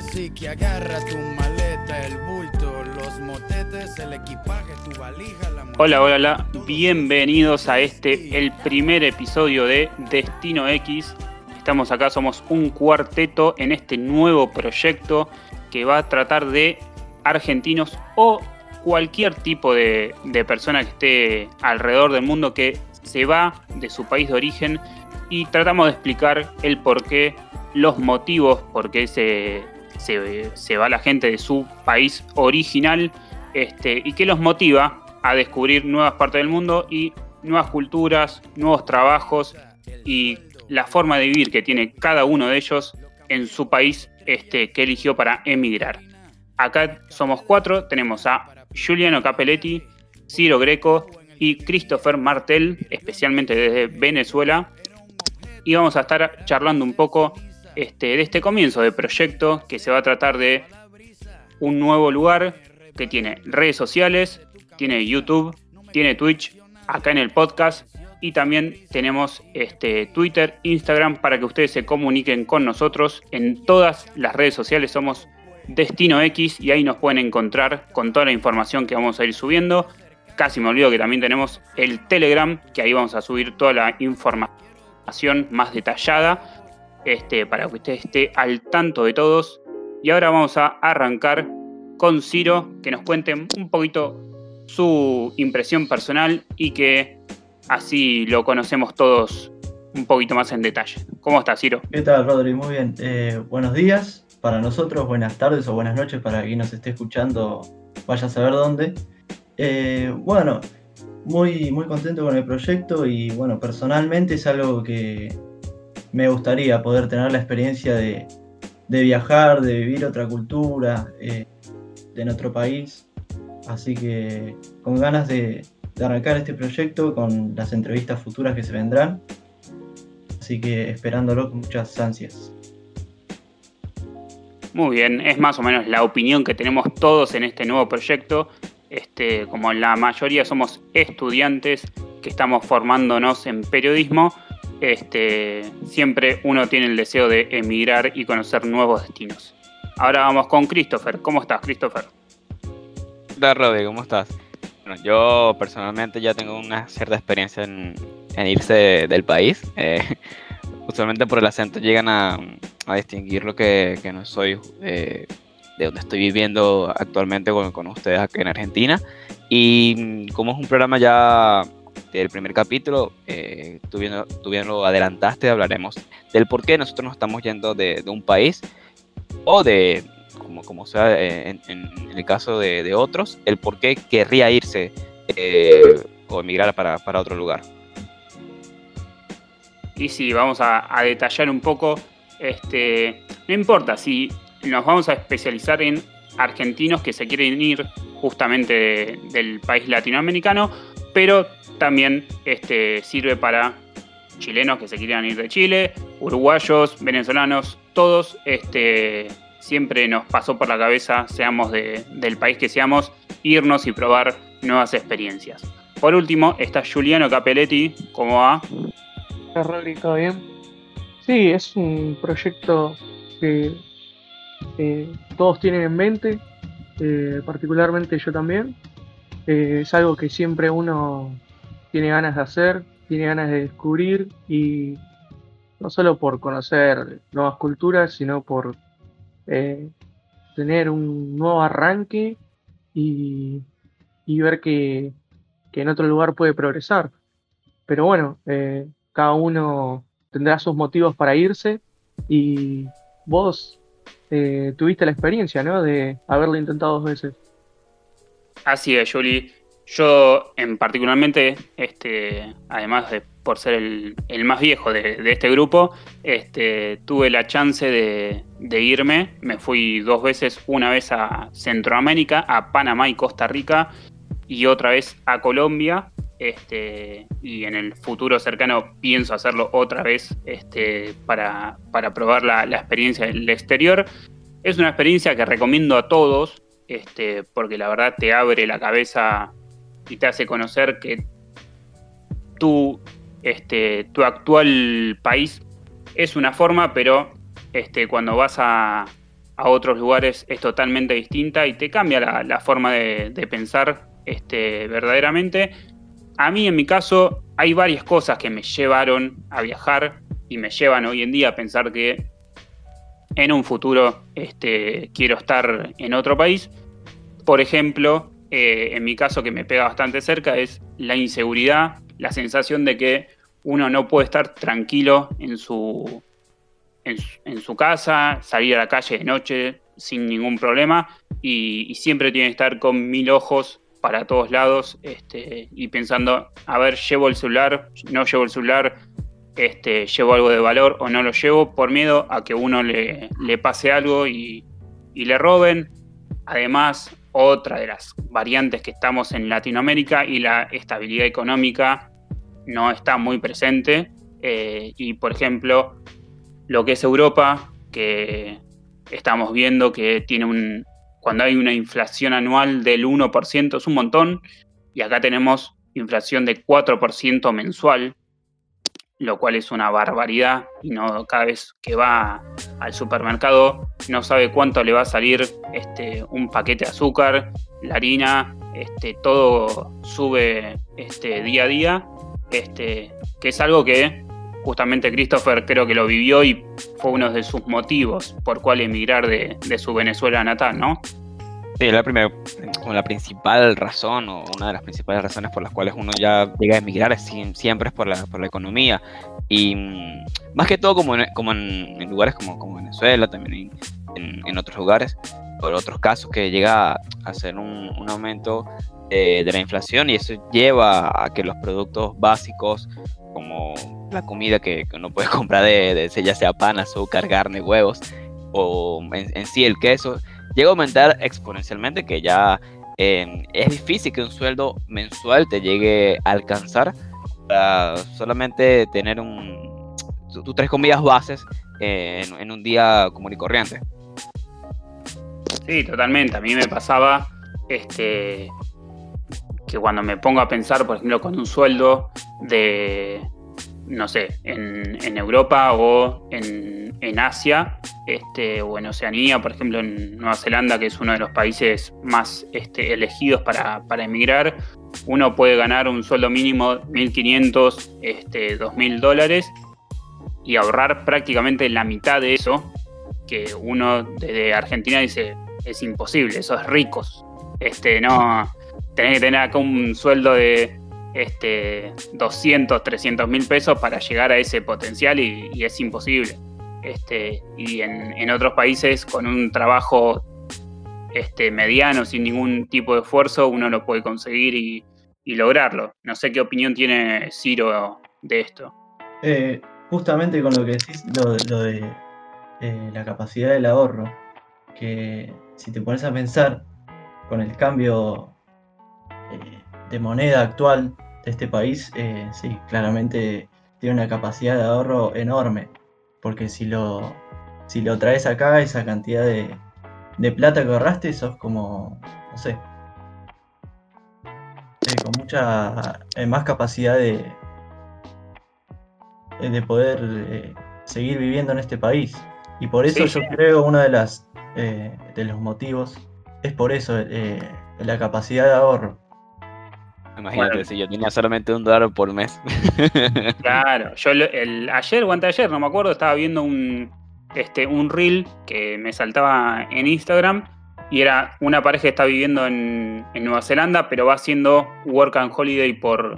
Así que agarra tu maleta, el bulto, los motetes, el equipaje, tu valija, la Hola, hola, hola. Bienvenidos a este, el primer episodio de Destino X. Estamos acá, somos un cuarteto en este nuevo proyecto que va a tratar de argentinos o cualquier tipo de, de persona que esté alrededor del mundo que se va de su país de origen y tratamos de explicar el porqué, los motivos por qué se, se, va la gente de su país original este, y qué los motiva a descubrir nuevas partes del mundo y nuevas culturas, nuevos trabajos y la forma de vivir que tiene cada uno de ellos en su país este, que eligió para emigrar. Acá somos cuatro, tenemos a Giuliano Capelletti, Ciro Greco y Christopher Martel, especialmente desde Venezuela. Y vamos a estar charlando un poco este, de este comienzo de proyecto que se va a tratar de un nuevo lugar que tiene redes sociales, tiene YouTube, tiene Twitch, acá en el podcast y también tenemos este, Twitter, Instagram para que ustedes se comuniquen con nosotros en todas las redes sociales. Somos Destino X y ahí nos pueden encontrar con toda la información que vamos a ir subiendo. Casi me olvido que también tenemos el Telegram, que ahí vamos a subir toda la información más detallada este, para que usted esté al tanto de todos. Y ahora vamos a arrancar con Ciro, que nos cuente un poquito su impresión personal y que así lo conocemos todos un poquito más en detalle. ¿Cómo estás, Ciro? ¿Qué tal, Rodri? Muy bien. Eh, buenos días para nosotros, buenas tardes o buenas noches para quien nos esté escuchando, vaya a saber dónde. Eh, bueno, muy, muy contento con el proyecto y bueno, personalmente es algo que, me gustaría poder tener la experiencia de, viajar, de vivir otra cultura eh, en otro país. Así que con ganas de, arrancar este proyecto con las entrevistas futuras que se vendrán. Así que esperándolo con muchas ansias. Muy bien, es más o menos la opinión que tenemos todos en este nuevo proyecto. Este, como la mayoría somos estudiantes que estamos formándonos en periodismo, este, siempre uno tiene el deseo de emigrar y conocer nuevos destinos. Ahora vamos con Christopher. ¿Cómo estás, Christopher? Hola, Rodri, ¿cómo estás? Bueno, yo personalmente ya tengo una cierta experiencia en, irse del país. Eh, usualmente por el acento llegan a, distinguir lo que, no soy eh, de donde estoy viviendo actualmente con, con ustedes aquí en Argentina. Y mm, como es un programa ya del primer capítulo, eh, tú, bien, lo adelantaste, hablaremos del por qué nosotros nos estamos yendo de, un país o de, como, como sea eh, en, el caso de, otros, el por qué querría irse eh, o emigrar para, para, otro lugar. Y sí, vamos a, detallar un poco, este, no importa si nos vamos a especializar en argentinos que se quieren ir justamente del país latinoamericano, pero también este, sirve para chilenos que se quieran ir de Chile, uruguayos, venezolanos, todos este, siempre nos pasó por la cabeza, seamos del país que seamos, irnos y probar nuevas experiencias. Por último, está Juliano Capelletti, ¿cómo va? ¿todo bien? Sí, es un proyecto que todos tienen en mente, eh, particularmente yo también. Eh, es algo que siempre uno tiene ganas de hacer, tiene ganas de descubrir y no solo por conocer nuevas culturas, sino por eh, tener un nuevo arranque y, ver que, en otro lugar puede progresar. Pero bueno, eh, cada uno tendrá sus motivos para irse y vos tuviste la experiencia, ¿no? De haberlo intentado dos veces. Así es, Julie. Yo, en particularmente, este, además de por ser el, más viejo de, este grupo, este, tuve la chance de, irme. Me fui dos veces, una vez a Centroamérica, a Panamá y Costa Rica, y otra vez a Colombia. Este, y en el futuro cercano pienso hacerlo otra vez este, para, probar la, la experiencia del exterior. Es una experiencia que recomiendo a todos, este, porque la verdad te abre la cabeza y te hace conocer que tu, este, tu actual país es una forma, pero este, cuando vas a, a otros lugares es totalmente distinta y te cambia la, forma de, pensar verdaderamente. A mí, en mi caso, hay varias cosas que me llevaron a viajar y me llevan hoy en día a pensar que en un futuro quiero estar en otro país. Por ejemplo, eh, en mi caso que me pega bastante cerca es la inseguridad, la sensación de que uno no puede estar tranquilo en su, en, su casa, salir a la calle de noche sin ningún problema y, siempre tiene que estar con mil ojos para todos lados este, y pensando, a ver, llevo el celular, no llevo el celular, este, llevo algo de valor o no lo llevo por miedo a que uno le, pase algo y, le roben. Además, otra de las variantes que estamos en Latinoamérica y la estabilidad económica no está muy presente. Eh, y por ejemplo, lo que es Europa, que estamos viendo que tiene un, cuando hay una inflación anual del 1% es un montón, y acá tenemos inflación de 4% mensual, lo cual es una barbaridad, y no cada vez que va al supermercado no sabe cuánto le va a salir este, un paquete de azúcar, la harina, este, todo sube este, día a día, este, que es algo que justamente Christopher creo que lo vivió y fue uno de sus motivos por cuál emigrar de, su Venezuela natal, ¿no? Sí, la primera, como la principal razón o una de las principales razones por las cuales uno ya llega a emigrar es, siempre es por la, por la economía. Y mm, más que todo como en, como en, lugares como, como, Venezuela, también en, otros lugares, por otros casos que llega a ser un, aumento eh, de la inflación y eso lleva a que los productos básicos como la comida que, uno puede comprar de, ya sea pan, azúcar, carne, huevos o en, sí el queso, llega a aumentar exponencialmente que ya em, es difícil que un sueldo mensual te llegue a alcanzar para solamente tener un, tus tres comidas bases en, en un día común y corriente. Sí, totalmente. A mí me pasaba este, que cuando me pongo a pensar, por ejemplo, con un sueldo de, no sé, en, Europa o en, Asia, este, o en Oceanía, por ejemplo, en Nueva Zelanda, que es uno de los países más este, elegidos para, emigrar, uno puede ganar un sueldo mínimo de 1.500, este, 2.000 dólares y ahorrar prácticamente la mitad de eso, que uno desde Argentina dice, es imposible, esos ricos. Este, no, tenés que tener acá un sueldo de este, 200, 300 mil pesos para llegar a ese potencial y, es imposible. Este, y en, otros países con un trabajo este, mediano, sin ningún tipo de esfuerzo, uno lo puede conseguir y, lograrlo. No sé qué opinión tiene Ciro de esto. Eh, justamente con lo que decís, lo, de eh, la capacidad del ahorro, que si te pones a pensar con el cambio de moneda actual de este país, eh, sí, claramente tiene una capacidad de ahorro enorme. Porque si lo, si lo traes acá, esa cantidad de, de plata que ahorraste, sos como, no sé, eh, con mucha más capacidad de, de poder seguir viviendo en este país. Y por eso yo creo una de las de los motivos es por eso la capacidad de ahorro. Imagínate, si yo tenía solamente un dólar por mes. Claro, yo el, ayer o anteayer, no me acuerdo, estaba viendo un, este, un reel que me saltaba en Instagram y era una pareja que está viviendo en, Nueva Zelanda, pero va haciendo work and holiday por,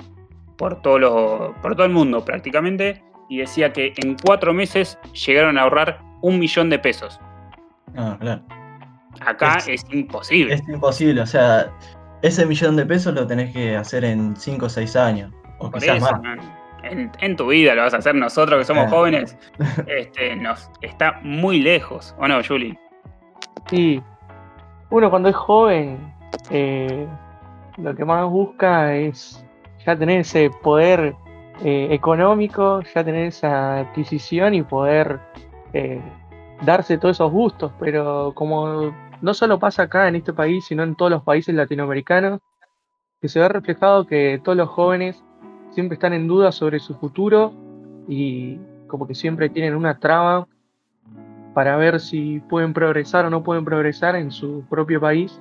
por, todo por todo el mundo prácticamente. Y decía que en cuatro meses llegaron a ahorrar un millón de pesos. Ah, claro. Acá es imposible. Es imposible, o sea, ese millón de pesos lo tenés que hacer en 5 o 6 años. O quizás más. En, tu vida lo vas a hacer nosotros que somos jóvenes. Este, nos está muy lejos, ¿o no, Juli? Sí. Uno cuando es joven, eh, lo que más busca es ya tener ese poder eh, económico, ya tener esa adquisición y poder eh, darse todos esos gustos. Pero como no solo pasa acá en este país, sino en todos los países latinoamericanos, que se ve reflejado que todos los jóvenes siempre están en duda sobre su futuro y como que siempre tienen una traba para ver si pueden progresar o no pueden progresar en su propio país.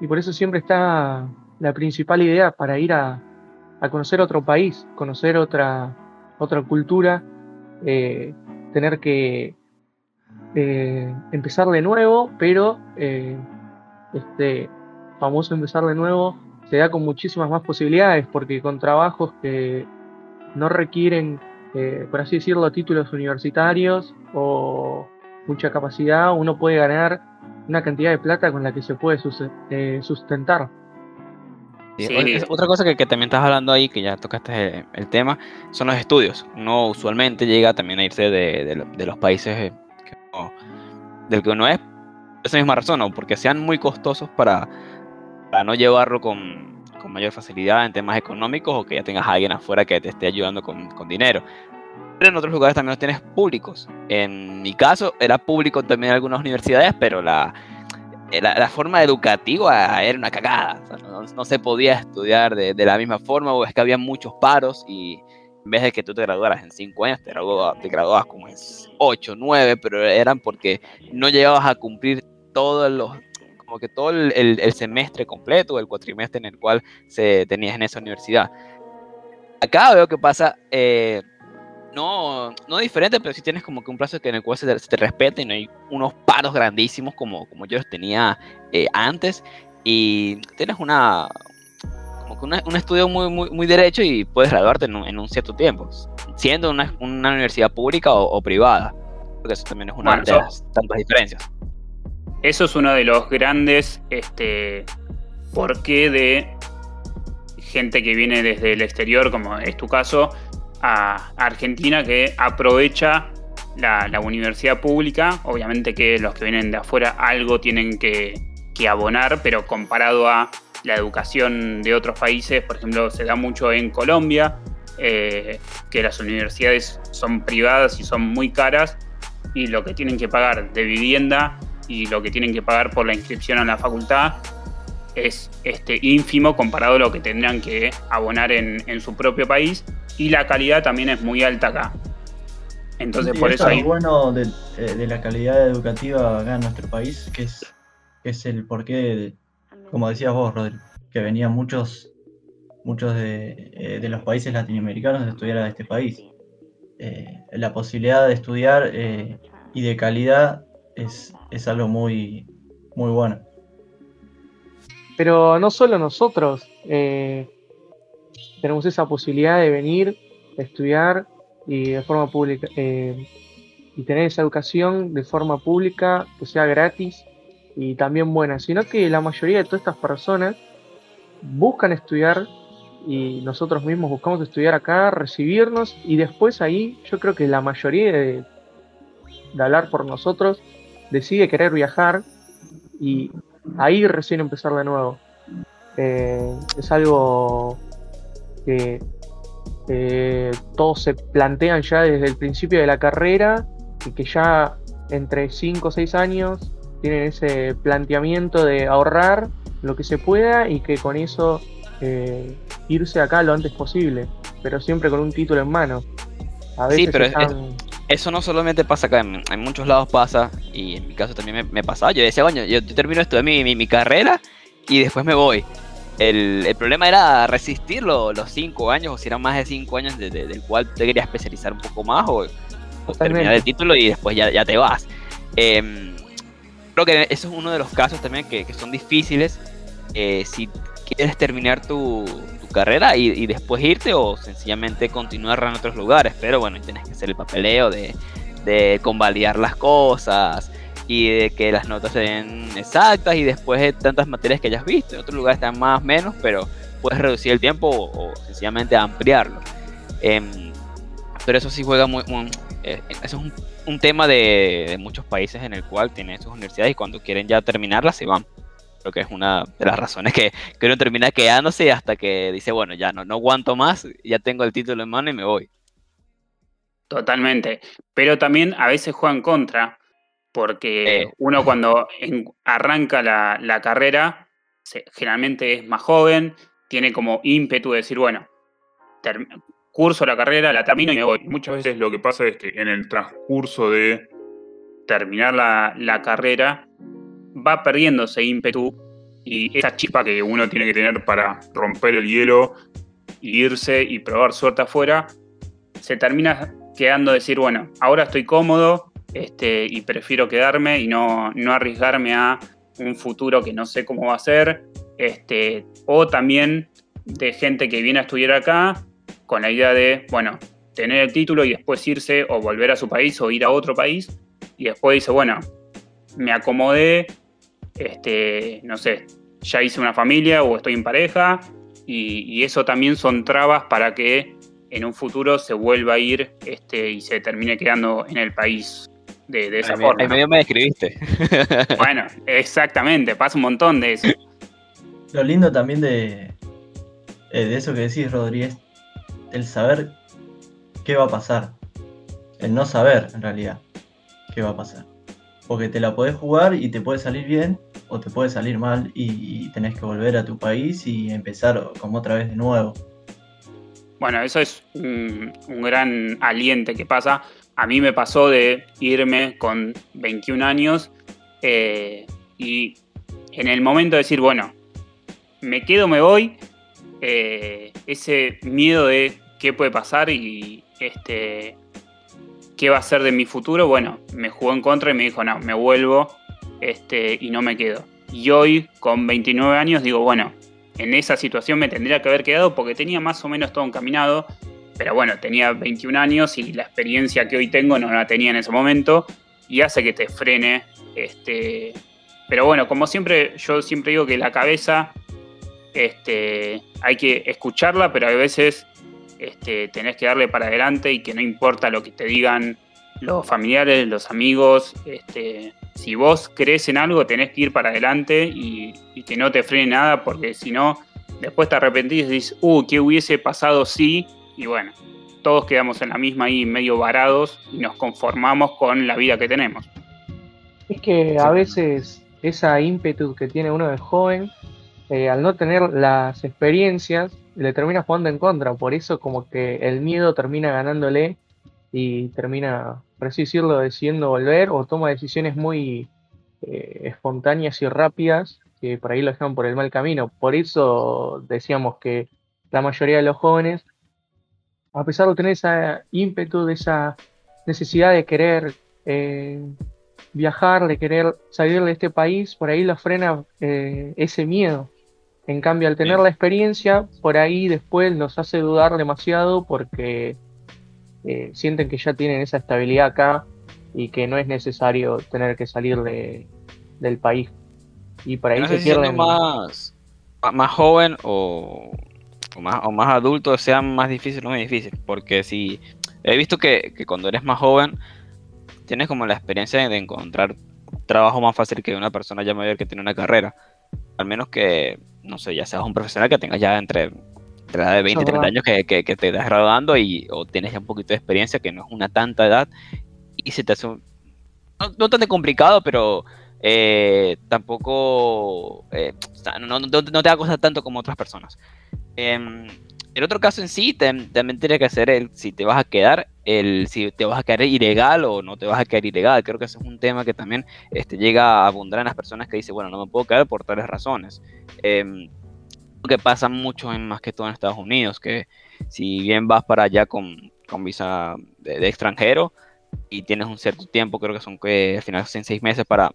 Y por eso siempre está la principal idea para ir a, conocer otro país, conocer otra, otra cultura, eh, tener que eh, empezar de nuevo, pero eh, este famoso empezar de nuevo se da con muchísimas más posibilidades, porque con trabajos que no requieren, por así decirlo, títulos universitarios o mucha capacidad, uno puede ganar una cantidad de plata con la que se puede sustentar. Otra cosa que, también estás hablando ahí, que ya tocaste el, tema, son los estudios. Uno usualmente llega también a irse de, los países eh, del que uno es, esa misma razón, o porque sean muy costosos para, no llevarlo con, mayor facilidad en temas económicos o que ya tengas a alguien afuera que te esté ayudando con, dinero. Pero en otros lugares también los tienes públicos. En mi caso era público también en algunas universidades, pero la, la, forma educativa era una cagada. no, se podía estudiar de, la misma forma, o es que había muchos paros y en vez de que tú te graduaras en 5 años, te graduabas, te graduabas como en 8, 9, pero eran porque no llegabas a cumplir todos los como que todo el, semestre completo, el cuatrimestre en el cual se tenías en esa universidad. Acá veo que pasa eh, no, no diferente, pero sí tienes como que un plazo que en el cual se te, respeta y no hay unos paros grandísimos como, como yo los tenía eh, antes. Y tienes una, que un estudio muy, muy, muy derecho y puedes graduarte en un, cierto tiempo, siendo una, una universidad pública o, privada. Porque eso también es una de las tantas diferencias. Eso es uno de los grandes este, por qué de gente que viene desde el exterior, como es tu caso, a Argentina que aprovecha la, universidad pública. Obviamente que los que vienen de afuera algo tienen que, abonar, pero comparado a la educación de otros países, por ejemplo, se da mucho en Colombia, eh, que las universidades son privadas y son muy caras, y lo que tienen que pagar de vivienda y lo que tienen que pagar por la inscripción a la facultad es este, ínfimo comparado a lo que tendrían que abonar en, en su propio país y la calidad también es muy alta acá. Entonces, por eso hay. bueno de, eh, de, la calidad educativa acá en nuestro país, que es, es el porqué, como decías vos, Rodri, que venían muchos, muchos de, eh, de, los países latinoamericanos a estudiar a este país. Eh, la posibilidad de estudiar y de calidad es, es algo muy, muy bueno. Pero no solo nosotros tenemos esa posibilidad de venir, estudiar y de forma pública eh, y tener esa educación de forma pública que sea gratis y también buena, sino que la mayoría de todas estas personas buscan estudiar y nosotros mismos buscamos estudiar acá, recibirnos y después ahí yo creo que la mayoría de, hablar por nosotros decide querer viajar y ahí recién empezar de nuevo. Eh, es algo que eh, todos se plantean ya desde el principio de la carrera y que ya entre 5 o 6 años tienen ese planteamiento de ahorrar lo que se pueda y que con eso eh, irse acá lo antes posible, pero siempre con un título en mano. A veces sí, pero eso no solamente pasa acá, en, muchos lados pasa, y en mi caso también me, pasaba. Yo decía, bueno, yo, termino esto de mi, mi carrera y después me voy. El, problema era resistir los cinco años, o si eran más de cinco años, del cual te querías especializar un poco más o, terminar el título y después ya, ya te vas. Em, creo que eso es uno de los casos también que, son difíciles. Eh, si quieres terminar tu, carrera y, después irte o sencillamente continuar en otros lugares. Pero bueno, tienes que hacer el papeleo de, de convalidar las cosas, y de que las notas sean exactas y después de tantas materias que hayas visto. En otros lugares están más o menos, pero puedes reducir el tiempo o, sencillamente ampliarlo. Em, pero eso sí juega muy... Eh, eso es un, tema de, muchos países en el cual tienen sus universidades y cuando quieren ya terminarlas se van. Creo que es una de las razones que, que uno termina quedándose hasta que dice, bueno, ya no, no aguanto más, ya tengo el título en mano y me voy. Totalmente. Pero también a veces juegan contra, porque uno cuando arranca la, carrera, generalmente es más joven, tiene como ímpetu de decir, bueno, curso la carrera, la termino y me voy. Muchas veces lo que pasa es que en el transcurso de terminar la, la carrera, va perdiendo ese ímpetu y esa chispa que uno tiene que tener para romper el hielo, irse y probar suerte afuera, se termina quedando decir, bueno, ahora estoy cómodo este, y prefiero quedarme y no, no arriesgarme a un futuro que no sé cómo va a ser. Este, o también de gente que viene a estudiar acá con la idea de, bueno, tener el título y después irse o volver a su país o ir a otro país. Y después dice, bueno, me acomodé, este, no sé, ya hice una familia o estoy en pareja. Y, eso también son trabas para que en un futuro se vuelva a ir este, y se termine quedando en el país de, esa forma. En medio me describiste. Bueno, exactamente, pasa un montón de eso. Lo lindo también de, eh, de eso que decís, Rodríguez, el saber qué va a pasar. El no saber, en realidad, qué va a pasar. Porque te la podés jugar y te puede salir bien o te puede salir mal y, tenés que volver a tu país y empezar como otra vez de nuevo. Bueno, eso es un, gran aliente que pasa. A mí me pasó de irme con 21 años eh, y en el momento de decir, bueno, me quedo, me voy, eh, ese miedo de qué puede pasar y este, qué va a ser de mi futuro, bueno, me jugó en contra y me dijo, no, me vuelvo este, y no me quedo. Y hoy, con 29 años, digo, bueno, en esa situación me tendría que haber quedado porque tenía más o menos todo encaminado, pero bueno, tenía 21 años y la experiencia que hoy tengo no la tenía en ese momento y hace que te frene. Este, pero bueno, como siempre, yo siempre digo que la cabeza este, hay que escucharla, pero a veces este, tenés que darle para adelante y que no importa lo que te digan los familiares, los amigos, este, si vos crees en algo tenés que ir para adelante y, que no te frene nada porque si no, después te arrepentís y dices, uh, ¿qué hubiese pasado si? Y bueno, todos quedamos en la misma ahí medio varados y nos conformamos con la vida que tenemos. Es que a veces esa ímpetu que tiene uno de joven eh, al no tener las experiencias, le termina jugando en contra. Por eso como que el miedo termina ganándole y termina, por así decirlo, decidiendo volver o toma decisiones muy eh, espontáneas y rápidas que por ahí lo dejan por el mal camino. Por eso decíamos que la mayoría de los jóvenes, a pesar de tener esa ímpetu, de esa necesidad de querer eh, viajar, de querer salir de este país, por ahí los frena ese miedo. En cambio, al tener la experiencia, por ahí después nos hace dudar demasiado porque eh, sienten que ya tienen esa estabilidad acá y que no es necesario tener que salir del país. Y por ahí se pierden. Más, más joven o, más, o más adulto sea más difícil o no difícil. Porque si he visto que, que cuando eres más joven tienes como la experiencia de encontrar trabajo más fácil que una persona ya mayor que tiene una carrera. Al menos que no sé, ya seas un profesional que tengas ya entre, la de 20 y 30 años que, que, te estás graduando y, o tienes ya un poquito de experiencia, que no es una tanta edad, y se te hace no, tan complicado, pero eh, tampoco eh, no, no, te va a costar tanto como otras personas. Em, el otro caso en sí también tiene que ser el si te vas a quedar, el si te vas a quedar ilegal o no te vas a quedar ilegal. Creo que ese es un tema que también este, llega a abundar en las personas que dicen, bueno, no me puedo quedar por tales razones. Eh, que pasa mucho en más que todo en Estados Unidos, que si bien vas para allá con, con visa de, extranjero y tienes un cierto tiempo, creo que son que al final son seis meses para,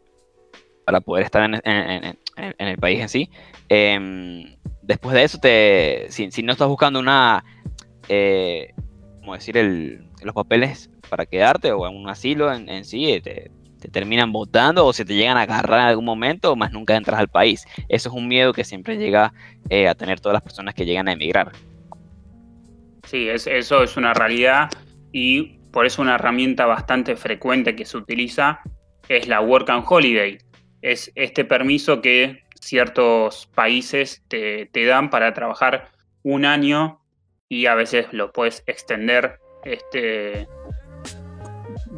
para poder estar en, el país en sí. Eh, después de eso, te, si, no estás buscando una, eh, como decir, el, los papeles para quedarte o un asilo en, sí, eh, te, terminan votando o se te llegan a agarrar en algún momento, más nunca entras al país. Eso es un miedo que siempre llega eh, a tener todas las personas que llegan a emigrar. Sí, es, eso es una realidad y por eso una herramienta bastante frecuente que se utiliza es la Work and Holiday. Es este permiso que ciertos países te, dan para trabajar un año y a veces lo puedes extender este,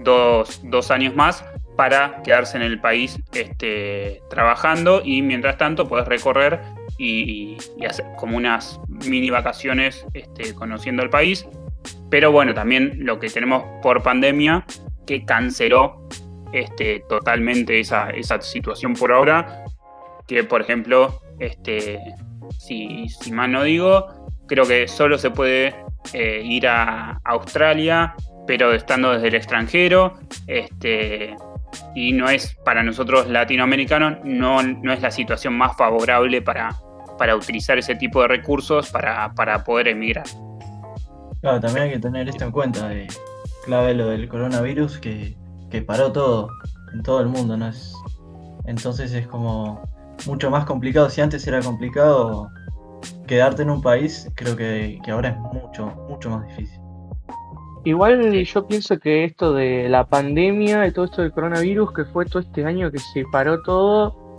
dos, años más para quedarse en el país este, trabajando y mientras tanto puedes recorrer y, hacer como unas mini vacaciones este, conociendo el país. Pero bueno, también lo que tenemos por pandemia que canceló este, totalmente esa, esa situación por ahora. Que por ejemplo, este, si, si mal no digo, creo que solo se puede eh, ir a Australia, pero estando desde el extranjero. Este, y no es para nosotros latinoamericanos, no, no es la situación más favorable para, para utilizar ese tipo de recursos para, para poder emigrar. Claro, también hay que tener esto en cuenta, de clave lo del coronavirus que, que paró todo, en todo el mundo, ¿no? Es, entonces es como mucho más complicado. Si antes era complicado quedarte en un país, creo que, que ahora es mucho, mucho más difícil. Igual yo pienso que esto de la pandemia y todo esto del coronavirus, que fue todo este año que se paró todo,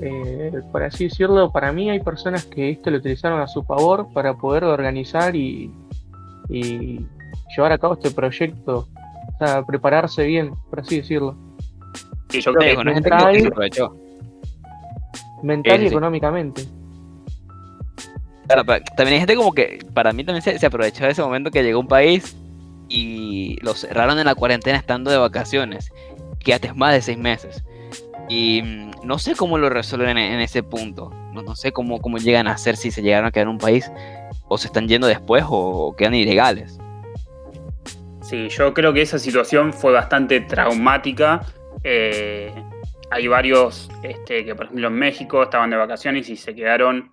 eh, por así decirlo, para mí hay personas que esto lo utilizaron a su favor para poder organizar y, y llevar a cabo este proyecto, o sea, prepararse bien, por así decirlo. Sí, yo creo que mental, que se aprovechó. mental Sí, y económicamente. También hay gente como que para mí también se, aprovechó de ese momento que llegó un país y lo cerraron en la cuarentena estando de vacaciones. Quédate más de seis meses. Y mm, no sé cómo lo resuelven en, ese punto. No, no sé cómo, cómo llegan a hacer si se llegaron a quedar en un país o se están yendo después o, o quedan ilegales. Sí, yo creo que esa situación fue bastante traumática. Eh, hay varios este, que, por ejemplo, en México estaban de vacaciones y se quedaron,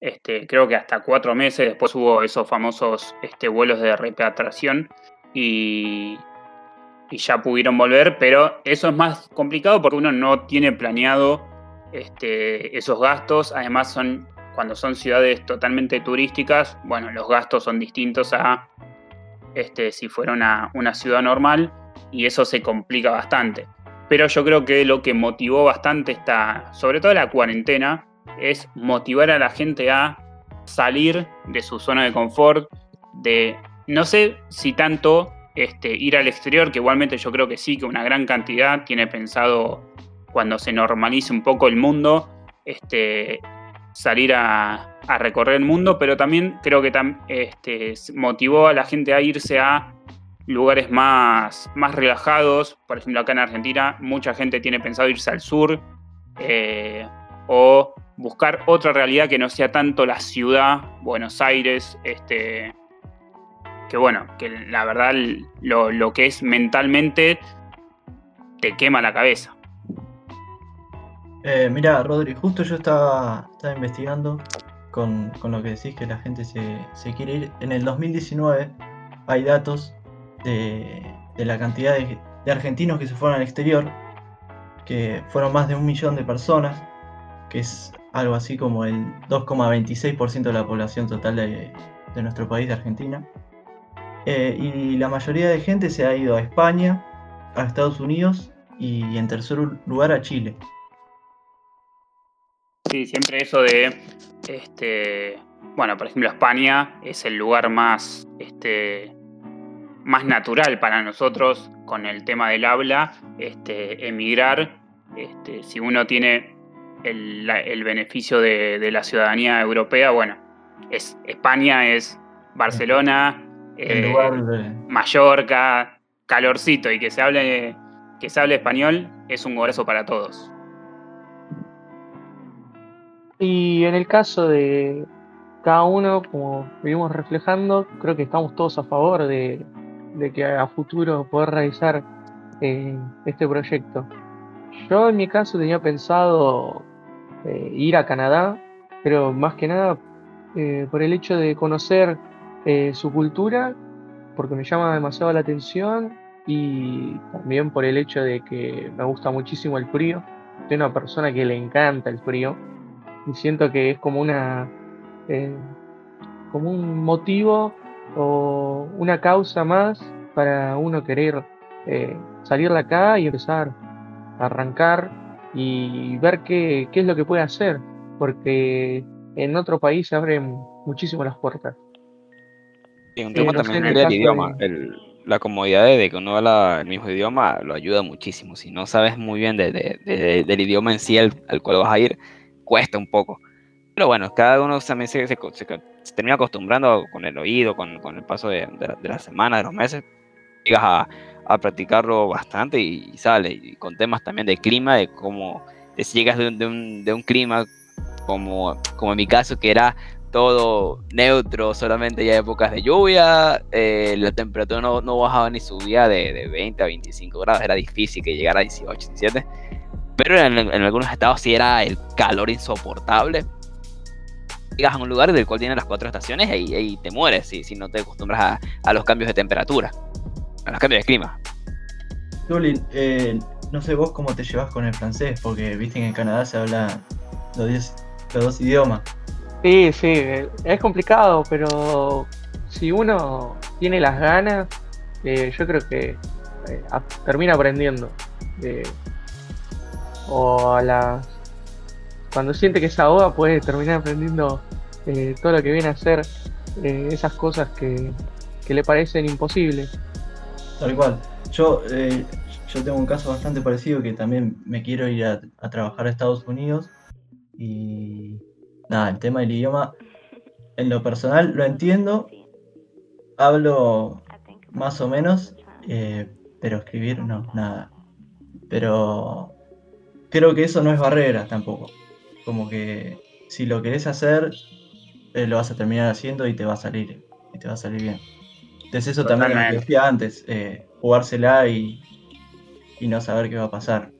este, creo que hasta cuatro meses. Después hubo esos famosos este, vuelos de repatriación y, ya pudieron volver, pero eso es más complicado porque uno no tiene planeado este, esos gastos. Además, son cuando son ciudades totalmente turísticas, bueno, los gastos son distintos a este, si fuera una, una ciudad normal y eso se complica bastante. Pero yo creo que lo que motivó bastante esta, sobre todo la cuarentena, es motivar a la gente a salir de su zona de confort, de no sé si tanto este, ir al exterior, que igualmente yo creo que sí, que una gran cantidad tiene pensado cuando se normalice un poco el mundo, este, salir a, recorrer el mundo, pero también creo que este, motivó a la gente a irse a lugares más, más relajados. Por ejemplo, acá en Argentina mucha gente tiene pensado irse al sur eh, o buscar otra realidad que no sea tanto la ciudad, Buenos Aires, este, que bueno, que la verdad lo, lo que es mentalmente te quema la cabeza. Eh, mira, Rodri, justo yo estaba, estaba investigando con, con lo que decís que la gente se, se quiere ir. En el 2019 hay datos de, de la cantidad de, de argentinos que se fueron al exterior, que fueron más de un millón de personas, que es algo así como el 2,26% de la población total de, nuestro país, de Argentina. Eh, y la mayoría de gente se ha ido a España, a Estados Unidos y en tercer lugar a Chile. Sí, siempre eso de, este, bueno, por ejemplo, España es el lugar más, este, más natural para nosotros con el tema del habla, este, emigrar, este, si uno tiene el, la- el beneficio de, de la ciudadanía europea, bueno, es España es Barcelona, El eh, lugar de- Mallorca, calorcito y que se hable que se hable español es un golazo para todos. Y en el caso de cada uno, como vivimos reflejando, creo que estamos todos a favor de, de que a futuro poder realizar eh, este proyecto. Yo en mi caso tenía pensado eh, ir a Canadá, pero más que nada eh, por el hecho de conocer eh, su cultura, porque me llama demasiado la atención y también por el hecho de que me gusta muchísimo el frío. Soy una persona que le encanta el frío y siento que es como una como un motivo o una causa más para uno querer salir de acá y empezar a arrancar y ver qué, qué es lo que puede hacer porque en otro país se abren muchísimo las puertas Y un tema no sé, también el caso idioma. de- el- la comodidad de que uno habla el mismo idioma lo ayuda muchísimo. Si no sabes muy bien de- de- de- del idioma en sí al, al cual vas a ir, cuesta un poco. Pero bueno, cada uno también se, se- se- se termina acostumbrando con el oído, con, con el paso de, de la- de las semanas, de los meses. Llegas a, a practicarlo bastante y, sale. Y con temas también de clima, de cómo si llegas de un, de un, de un clima como, como en mi caso, que era todo neutro, solamente ya épocas de lluvia, eh, la temperatura no, no, bajaba ni subía de, de, 20 a 25 grados, era difícil que llegara a 18, 17, pero en, en algunos estados sí era el calor insoportable. Llegas a un lugar del cual tiene las cuatro estaciones y, y te mueres si, si no te acostumbras a, a, los cambios de temperatura, a los cambios de clima. Tulin, eh, no sé vos cómo te llevas con el francés, porque viste que en Canadá se habla los, los dos idiomas. Sí, sí, es complicado, pero si uno tiene las ganas, eh, yo creo que eh, termina aprendiendo. Eh, o a las. Cuando siente que se ahoga, puede terminar aprendiendo eh, todo lo que viene a ser eh, esas cosas que, que, le parecen imposibles. Tal cual. Yo, yo tengo un caso bastante parecido que también me quiero ir a, a trabajar a Estados Unidos y nada, el tema del idioma, en lo personal lo entiendo, hablo más o menos, eh, pero escribir no, nada. Pero creo que eso no es barrera tampoco. Como que si lo querés hacer, eh, lo vas a terminar haciendo y te va a salir, y te va a salir bien. Entonces eso Totalmente. también lo que decía antes, eh, jugársela y, y no saber qué va a pasar.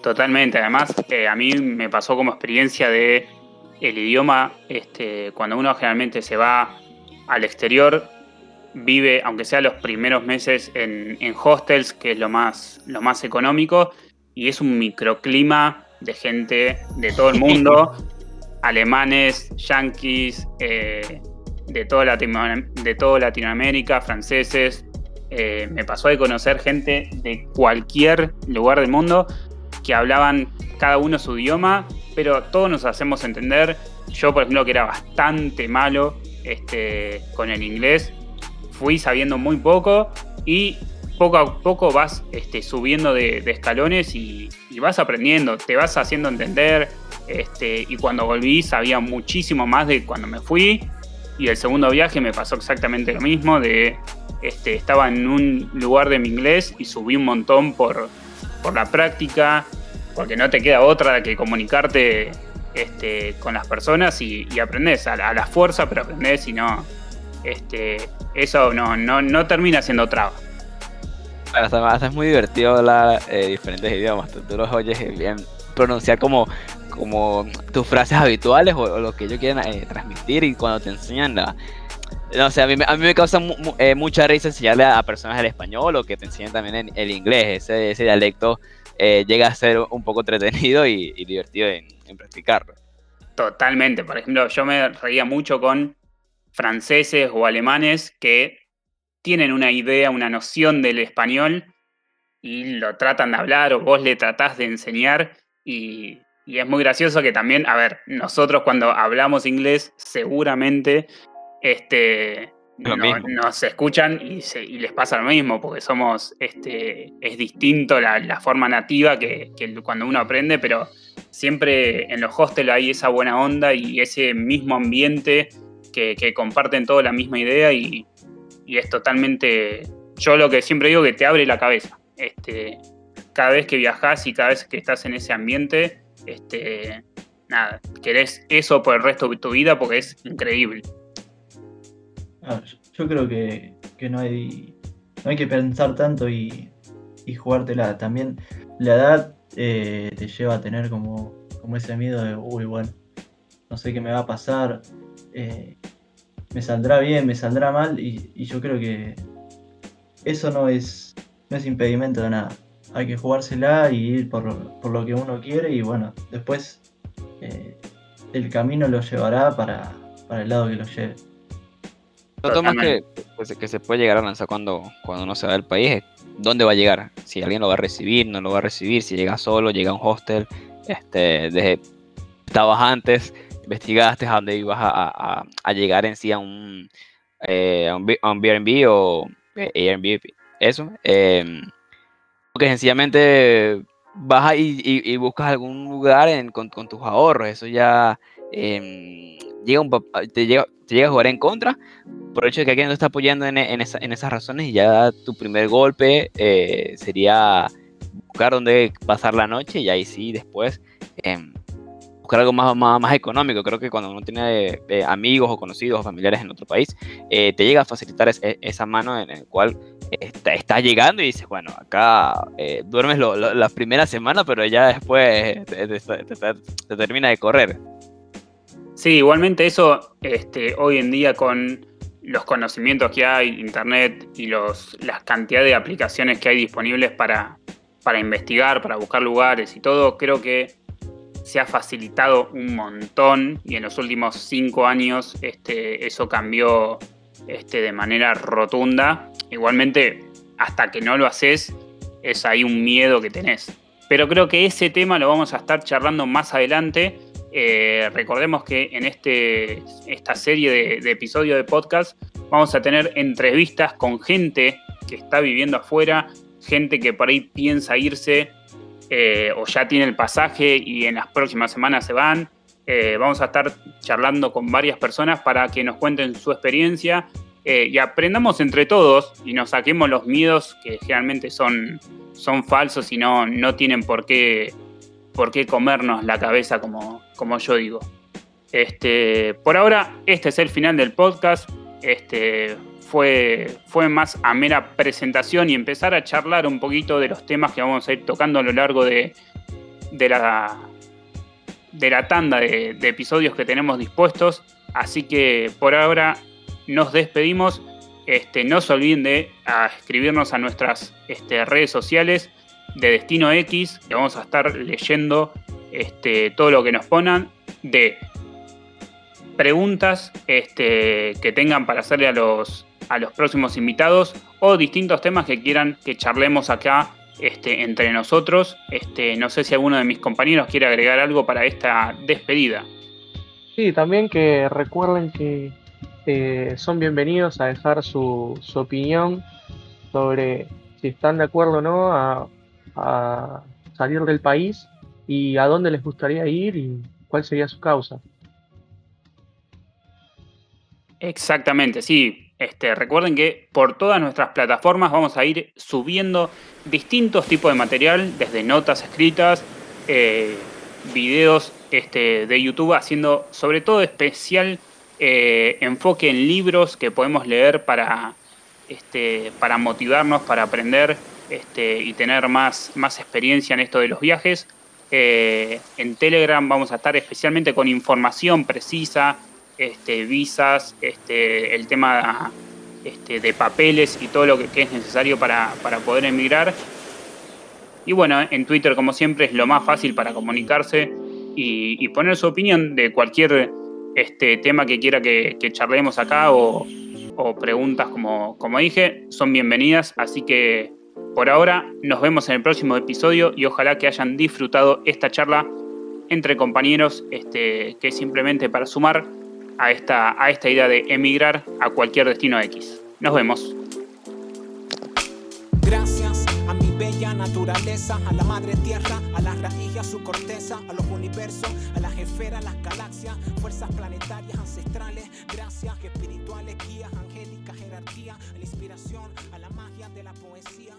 Totalmente, además eh, a mí me pasó como experiencia de el idioma, este, cuando uno generalmente se va al exterior, vive, aunque sea los primeros meses, en, en hostels, que es lo más, lo más económico, y es un microclima de gente de todo el mundo, alemanes, yanquis, eh, de, todo Latino, de todo Latinoamérica, franceses. Eh, me pasó de conocer gente de cualquier lugar del mundo que hablaban cada uno su idioma, pero todos nos hacemos entender. Yo, por ejemplo, que era bastante malo este, con el inglés, fui sabiendo muy poco y poco a poco vas este, subiendo de, escalones y, y, vas aprendiendo, te vas haciendo entender. Este, y cuando volví sabía muchísimo más de cuando me fui. Y el segundo viaje me pasó exactamente lo mismo. De, este, estaba en un lugar de mi inglés y subí un montón por, por la práctica, porque no te queda otra que comunicarte este, con las personas y, y aprendes a, la fuerza, pero aprendes y no. Este, eso no, no, no termina siendo traba. Hasta, hasta, es muy divertido hablar eh, diferentes idiomas. Tú, tú, los oyes bien pronunciar como, como tus frases habituales o, o lo que ellos quieren eh, transmitir y cuando te enseñan no sé, a mí, a mí me causa eh, mucha risa enseñarle a, a, personas el español o que te enseñen también el inglés. Ese, ese dialecto eh, llega a ser un poco entretenido y, y divertido en, en, practicarlo. Totalmente. Por ejemplo, yo me reía mucho con franceses o alemanes que tienen una idea, una noción del español y lo tratan de hablar o vos le tratás de enseñar y, y es muy gracioso que también, a ver, nosotros cuando hablamos inglés seguramente este, no, nos escuchan y, se, y, les pasa lo mismo, porque somos, este, es distinto la, la forma nativa que, que, cuando uno aprende, pero siempre en los hostels hay esa buena onda y ese mismo ambiente que, que comparten toda la misma idea y, y, es totalmente, yo lo que siempre digo que te abre la cabeza. Este, cada vez que viajas y cada vez que estás en ese ambiente, este, nada, querés eso por el resto de tu vida porque es increíble. Yo creo que, que, no, hay, no hay que pensar tanto y, y jugártela. También la edad eh, te lleva a tener como, como ese miedo de, uy, bueno, no sé qué me va a pasar, eh, me saldrá bien, me saldrá mal, y, y, yo creo que eso no es, no es impedimento de nada. Hay que jugársela y ir por, por lo que uno quiere y bueno, después eh, el camino lo llevará para, para el lado que lo lleve. Lo más que, pues, que se puede llegar a lanzar cuando, cuando uno se va del país es dónde va a llegar. Si alguien lo va a recibir, no lo va a recibir, si llega solo, llega a un hostel, este, desde, estabas antes, investigaste a dónde ibas a, a, a llegar en sí a un, eh, a un, a un Airbnb o Airbnb, eso. Eh, porque sencillamente vas y, y, y, buscas algún lugar en, con, con, tus ahorros, eso ya... Eh, llega un, te, llega, te llega a jugar en contra por el hecho de que alguien no está apoyando en, en, esa, en esas razones y ya tu primer golpe eh, sería buscar dónde pasar la noche y ahí sí después em, buscar algo más, más, más, económico. Creo que cuando uno tiene eh, amigos o conocidos o familiares en otro país, eh, te llega a facilitar esa mano en el cual está, llegando y dices, bueno, acá eh, duermes lo, la primera semana, pero ya después te, te, termina de correr. Sí, igualmente eso este, hoy en día con los conocimientos que hay, internet y los, las cantidades de aplicaciones que hay disponibles para, para investigar, para buscar lugares y todo, creo que se ha facilitado un montón y en los últimos cinco años este, eso cambió este, de manera rotunda. Igualmente, hasta que no lo haces, es ahí un miedo que tenés. Pero creo que ese tema lo vamos a estar charlando más adelante. Eh, recordemos que en este, esta serie de, episodios de podcast vamos a tener entrevistas con gente que está viviendo afuera, gente que por ahí piensa irse eh, o ya tiene el pasaje y en las próximas semanas se van. Eh, vamos a estar charlando con varias personas para que nos cuenten su experiencia eh, y aprendamos entre todos y nos saquemos los miedos que generalmente son, son falsos y no, no tienen por qué, por qué comernos la cabeza como, como yo digo. Este, por ahora, este es el final del podcast. Este, fue, fue más a mera presentación y empezar a charlar un poquito de los temas que vamos a ir tocando a lo largo de, de, la, de la tanda de, episodios que tenemos dispuestos. Así que por ahora nos despedimos. Este, no se olviden de escribirnos a nuestras este, redes sociales de Destino X, que vamos a estar leyendo este, todo lo que nos pongan de preguntas este, que tengan para hacerle a los, a los próximos invitados o distintos temas que quieran que charlemos acá este, entre nosotros. Este, no sé si alguno de mis compañeros quiere agregar algo para esta despedida. Sí, también que recuerden que eh, son bienvenidos a dejar su, opinión sobre si están de acuerdo o no a, salir del país y a dónde les gustaría ir y cuál sería su causa. Exactamente, sí. Este, recuerden que por todas nuestras plataformas vamos a ir subiendo distintos tipos de material, desde notas escritas, eh, videos este, de YouTube, haciendo sobre todo especial eh, enfoque en libros que podemos leer para, este, motivarnos, para aprender este, y tener más, más experiencia en esto de los viajes. Eh, en Telegram vamos a estar especialmente con información precisa, este, visas, este, el tema este, de papeles y todo lo que, es necesario para, poder emigrar. Y bueno, en Twitter como siempre es lo más fácil para comunicarse y poner su opinión de cualquier este tema que quiera que, charlemos acá o, preguntas como, como dije, son bienvenidas. Así que por ahora nos vemos en el próximo episodio y ojalá que hayan disfrutado esta charla entre compañeros, este, que es simplemente para sumar a esta, a esta idea de emigrar a cualquier destino X. Nos vemos. bella naturaleza, a la madre tierra, a las raíces, a su corteza, a los universos, a las esferas, a las galaxias, fuerzas planetarias ancestrales, gracias espirituales, guías, angélicas, jerarquía, a la inspiración, a la magia de la poesía,